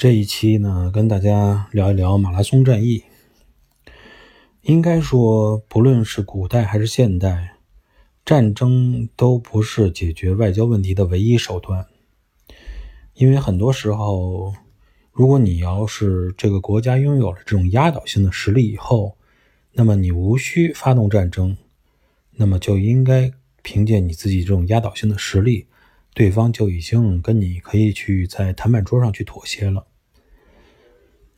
这一期呢，跟大家聊一聊马拉松战役。应该说，不论是古代还是现代，战争都不是解决外交问题的唯一手段。因为很多时候，如果你要是这个国家拥有了这种压倒性的实力以后，那么你无需发动战争，那么就应该凭借你自己这种压倒性的实力，对方就已经跟你可以去在谈判桌上去妥协了。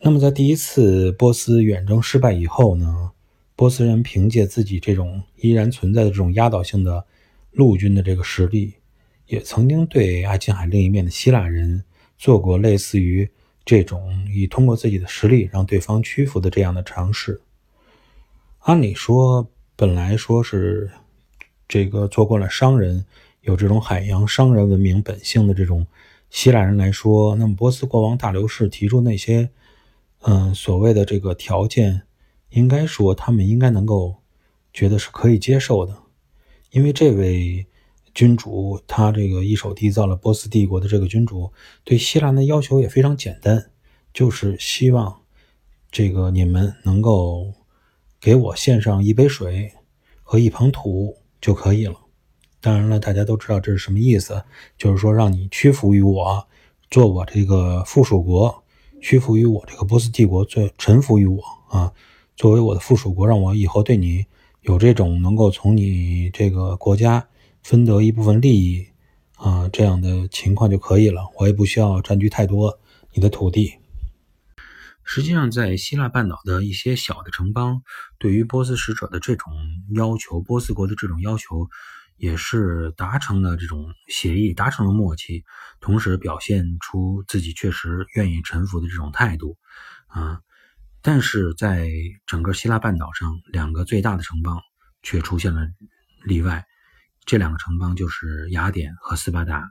那么在第一次波斯远征失败以后呢，波斯人凭借自己这种依然存在的这种压倒性的陆军的这个实力。也曾经对爱琴海另一面的希腊人做过类似于这种以通过自己的实力让对方屈服的这样的尝试。按理说，本来说是这个做惯了商人、有这种海洋商人文明本性的这种希腊人来说，那么波斯国王大流士提出那些嗯所谓的这个条件，应该说他们应该能够觉得是可以接受的，因为这位。君主他这个一手缔造了波斯帝国的这个君主，对希腊的要求也非常简单，就是希望这个你们能够给我献上一杯水和一捧土就可以了。当然了，大家都知道这是什么意思，就是说让你屈服于我，做我这个附属国，屈服于我这个波斯帝国，最臣服于我啊，作为我的附属国，让我以后对你有这种能够从你这个国家。分得一部分利益，啊，这样的情况就可以了。我也不需要占据太多你的土地。实际上，在希腊半岛的一些小的城邦，对于波斯使者的这种要求，波斯国的这种要求，也是达成了这种协议，达成了默契，同时表现出自己确实愿意臣服的这种态度，啊。但是在整个希腊半岛上，两个最大的城邦却出现了例外。这两个城邦就是雅典和斯巴达，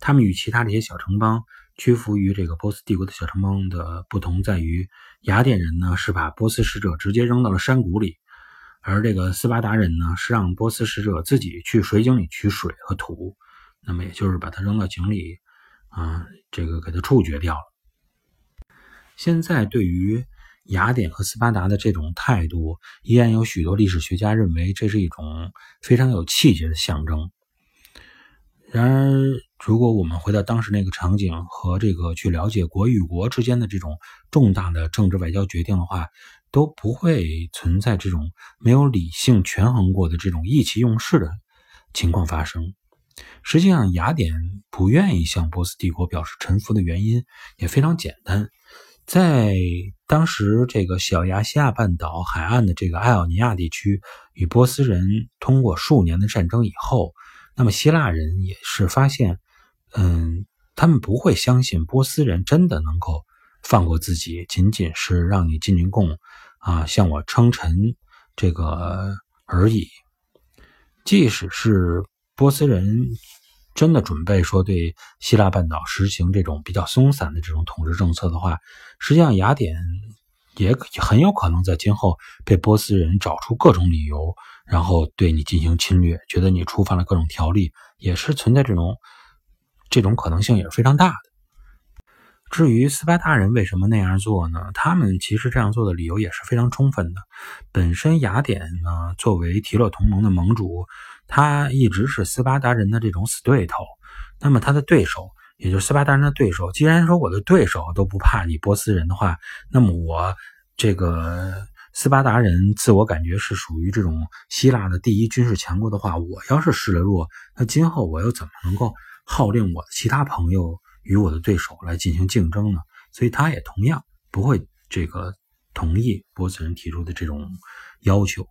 他们与其他这些小城邦屈服于这个波斯帝国的小城邦的不同在于，雅典人呢是把波斯使者直接扔到了山谷里，而这个斯巴达人呢是让波斯使者自己去水井里取水和土，那么也就是把他扔到井里，啊，这个给他处决掉了。现在对于。雅典和斯巴达的这种态度，依然有许多历史学家认为这是一种非常有气节的象征。然而，如果我们回到当时那个场景和这个去了解国与国之间的这种重大的政治外交决定的话，都不会存在这种没有理性权衡过的这种意气用事的情况发生。实际上，雅典不愿意向波斯帝国表示臣服的原因也非常简单。在当时，这个小亚细亚半岛海岸的这个爱奥尼亚地区与波斯人通过数年的战争以后，那么希腊人也是发现，嗯，他们不会相信波斯人真的能够放过自己，仅仅是让你进进贡啊，向我称臣这个而已。即使是波斯人。真的准备说对希腊半岛实行这种比较松散的这种统治政策的话，实际上雅典也很有可能在今后被波斯人找出各种理由，然后对你进行侵略，觉得你触犯了各种条例，也是存在这种这种可能性也是非常大的。至于斯巴达人为什么那样做呢？他们其实这样做的理由也是非常充分的。本身雅典呢，作为提洛同盟的盟主。他一直是斯巴达人的这种死对头，那么他的对手，也就是斯巴达人的对手，既然说我的对手都不怕你波斯人的话，那么我这个斯巴达人自我感觉是属于这种希腊的第一军事强国的话，我要是示了弱，那今后我又怎么能够号令我的其他朋友与我的对手来进行竞争呢？所以他也同样不会这个同意波斯人提出的这种要求。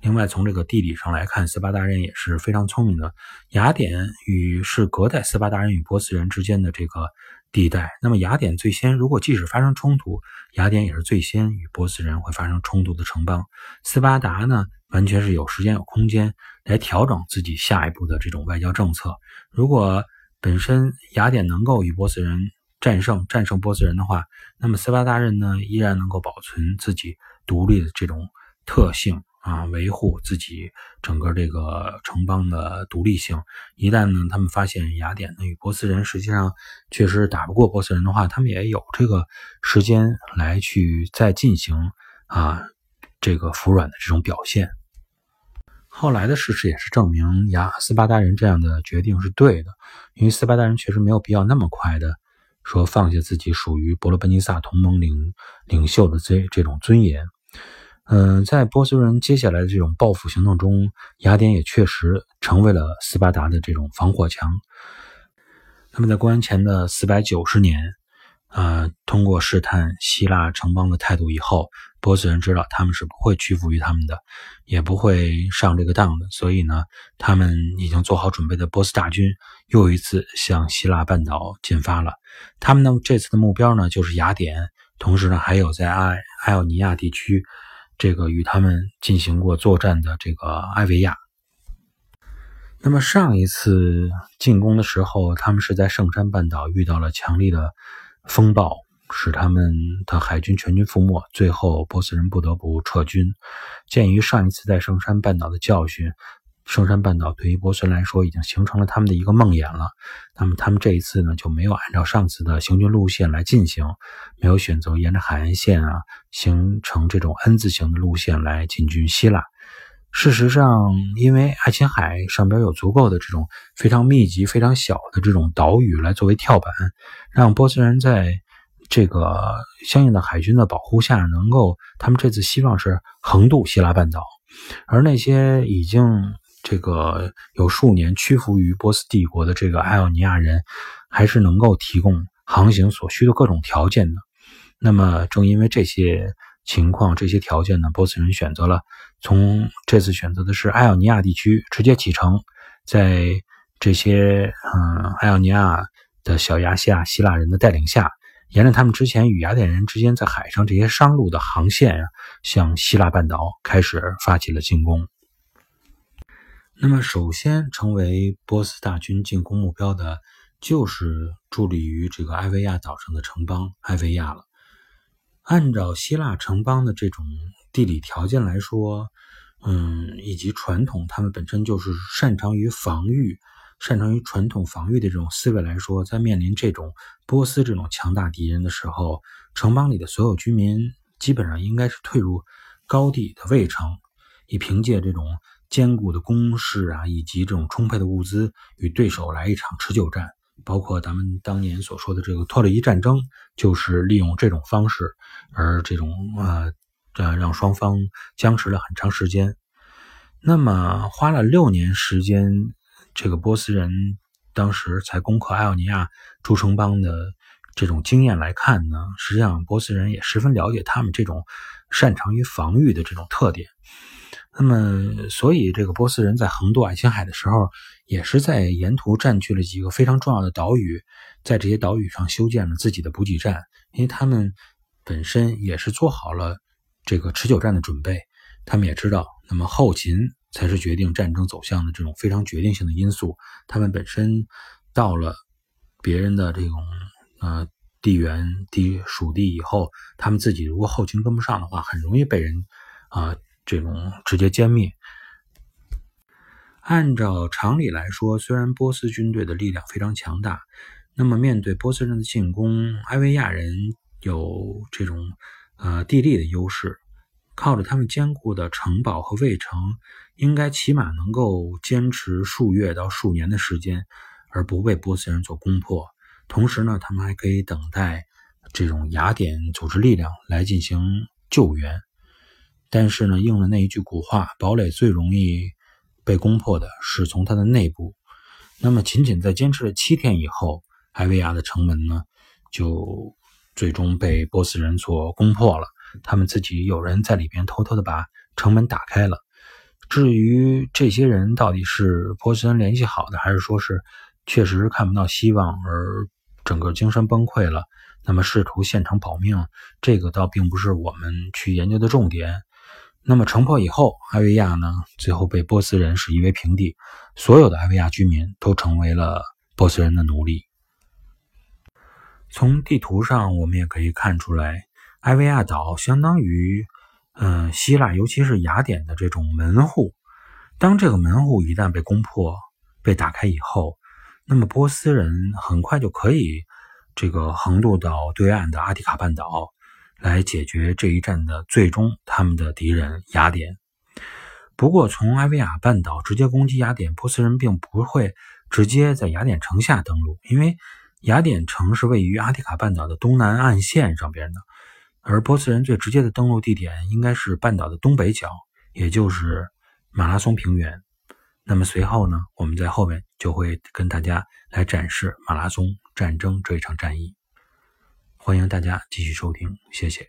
另外，从这个地理上来看，斯巴达人也是非常聪明的。雅典与是隔在斯巴达人与波斯人之间的这个地带。那么，雅典最先，如果即使发生冲突，雅典也是最先与波斯人会发生冲突的城邦。斯巴达呢，完全是有时间有空间来调整自己下一步的这种外交政策。如果本身雅典能够与波斯人战胜战胜波斯人的话，那么斯巴达人呢，依然能够保存自己独立的这种特性。啊，维护自己整个这个城邦的独立性。一旦呢，他们发现雅典呢与波斯人实际上确实打不过波斯人的话，他们也有这个时间来去再进行啊这个服软的这种表现。后来的事实也是证明，雅斯巴达人这样的决定是对的，因为斯巴达人确实没有必要那么快的说放下自己属于伯罗奔尼撒同盟领领袖的这这种尊严。嗯，在波斯人接下来的这种报复行动中，雅典也确实成为了斯巴达的这种防火墙。那么，在公元前的四百九十年，呃，通过试探希腊城邦的态度以后，波斯人知道他们是不会屈服于他们的，也不会上这个当的。所以呢，他们已经做好准备的波斯大军又一次向希腊半岛进发了。他们呢，这次的目标呢就是雅典，同时呢，还有在埃埃奥尼亚地区。这个与他们进行过作战的这个埃维亚，那么上一次进攻的时候，他们是在圣山半岛遇到了强力的风暴，使他们的海军全军覆没，最后波斯人不得不撤军。鉴于上一次在圣山半岛的教训。圣山半岛对于波斯人来说已经形成了他们的一个梦魇了。那么他们这一次呢，就没有按照上次的行军路线来进行，没有选择沿着海岸线啊，形成这种 N 字形的路线来进军希腊。事实上，因为爱琴海上边有足够的这种非常密集、非常小的这种岛屿来作为跳板，让波斯人在这个相应的海军的保护下，能够他们这次希望是横渡希腊半岛，而那些已经。这个有数年屈服于波斯帝国的这个艾奥尼亚人，还是能够提供航行所需的各种条件的。那么，正因为这些情况、这些条件呢，波斯人选择了从这次选择的是艾奥尼亚地区直接启程，在这些嗯艾奥尼亚的小亚细亚希腊人的带领下，沿着他们之前与雅典人之间在海上这些商路的航线呀，向希腊半岛开始发起了进攻。那么，首先成为波斯大军进攻目标的，就是伫立于这个埃维亚岛上的城邦埃维亚了。按照希腊城邦的这种地理条件来说，嗯，以及传统，他们本身就是擅长于防御、擅长于传统防御的这种思维来说，在面临这种波斯这种强大敌人的时候，城邦里的所有居民基本上应该是退入高地的卫城，以凭借这种。坚固的工事啊，以及这种充沛的物资，与对手来一场持久战，包括咱们当年所说的这个托勒伊战争，就是利用这种方式，而这种呃呃让双方僵持了很长时间。那么花了六年时间，这个波斯人当时才攻克艾奥尼亚诸城邦的这种经验来看呢，实际上波斯人也十分了解他们这种擅长于防御的这种特点。那么，所以这个波斯人在横渡爱琴海的时候，也是在沿途占据了几个非常重要的岛屿，在这些岛屿上修建了自己的补给站，因为他们本身也是做好了这个持久战的准备。他们也知道，那么后勤才是决定战争走向的这种非常决定性的因素。他们本身到了别人的这种呃地缘地属地以后，他们自己如果后勤跟不上的话，很容易被人啊。这种直接歼灭。按照常理来说，虽然波斯军队的力量非常强大，那么面对波斯人的进攻，埃维亚人有这种呃地利的优势，靠着他们坚固的城堡和卫城，应该起码能够坚持数月到数年的时间，而不被波斯人所攻破。同时呢，他们还可以等待这种雅典组织力量来进行救援。但是呢，应了那一句古话，堡垒最容易被攻破的是从它的内部。那么，仅仅在坚持了七天以后，埃维亚的城门呢，就最终被波斯人所攻破了。他们自己有人在里边偷偷的把城门打开了。至于这些人到底是波斯人联系好的，还是说是确实看不到希望而整个精神崩溃了，那么试图现场保命，这个倒并不是我们去研究的重点。那么城破以后，埃维亚呢，最后被波斯人是夷为平地，所有的埃维亚居民都成为了波斯人的奴隶。从地图上我们也可以看出来，埃维亚岛相当于嗯，希腊尤其是雅典的这种门户，当这个门户一旦被攻破、被打开以后，那么波斯人很快就可以这个横渡到对岸的阿提卡半岛，来解决这一战的最终他们的敌人雅典。不过，从埃维亚半岛直接攻击雅典，波斯人并不会直接在雅典城下登陆，因为雅典城是位于阿提卡半岛的东南岸线上边的。而波斯人最直接的登陆地点应该是半岛的东北角，也就是马拉松平原。那么随后呢，我们在后面就会跟大家来展示马拉松战争这一场战役。欢迎大家继续收听，谢谢。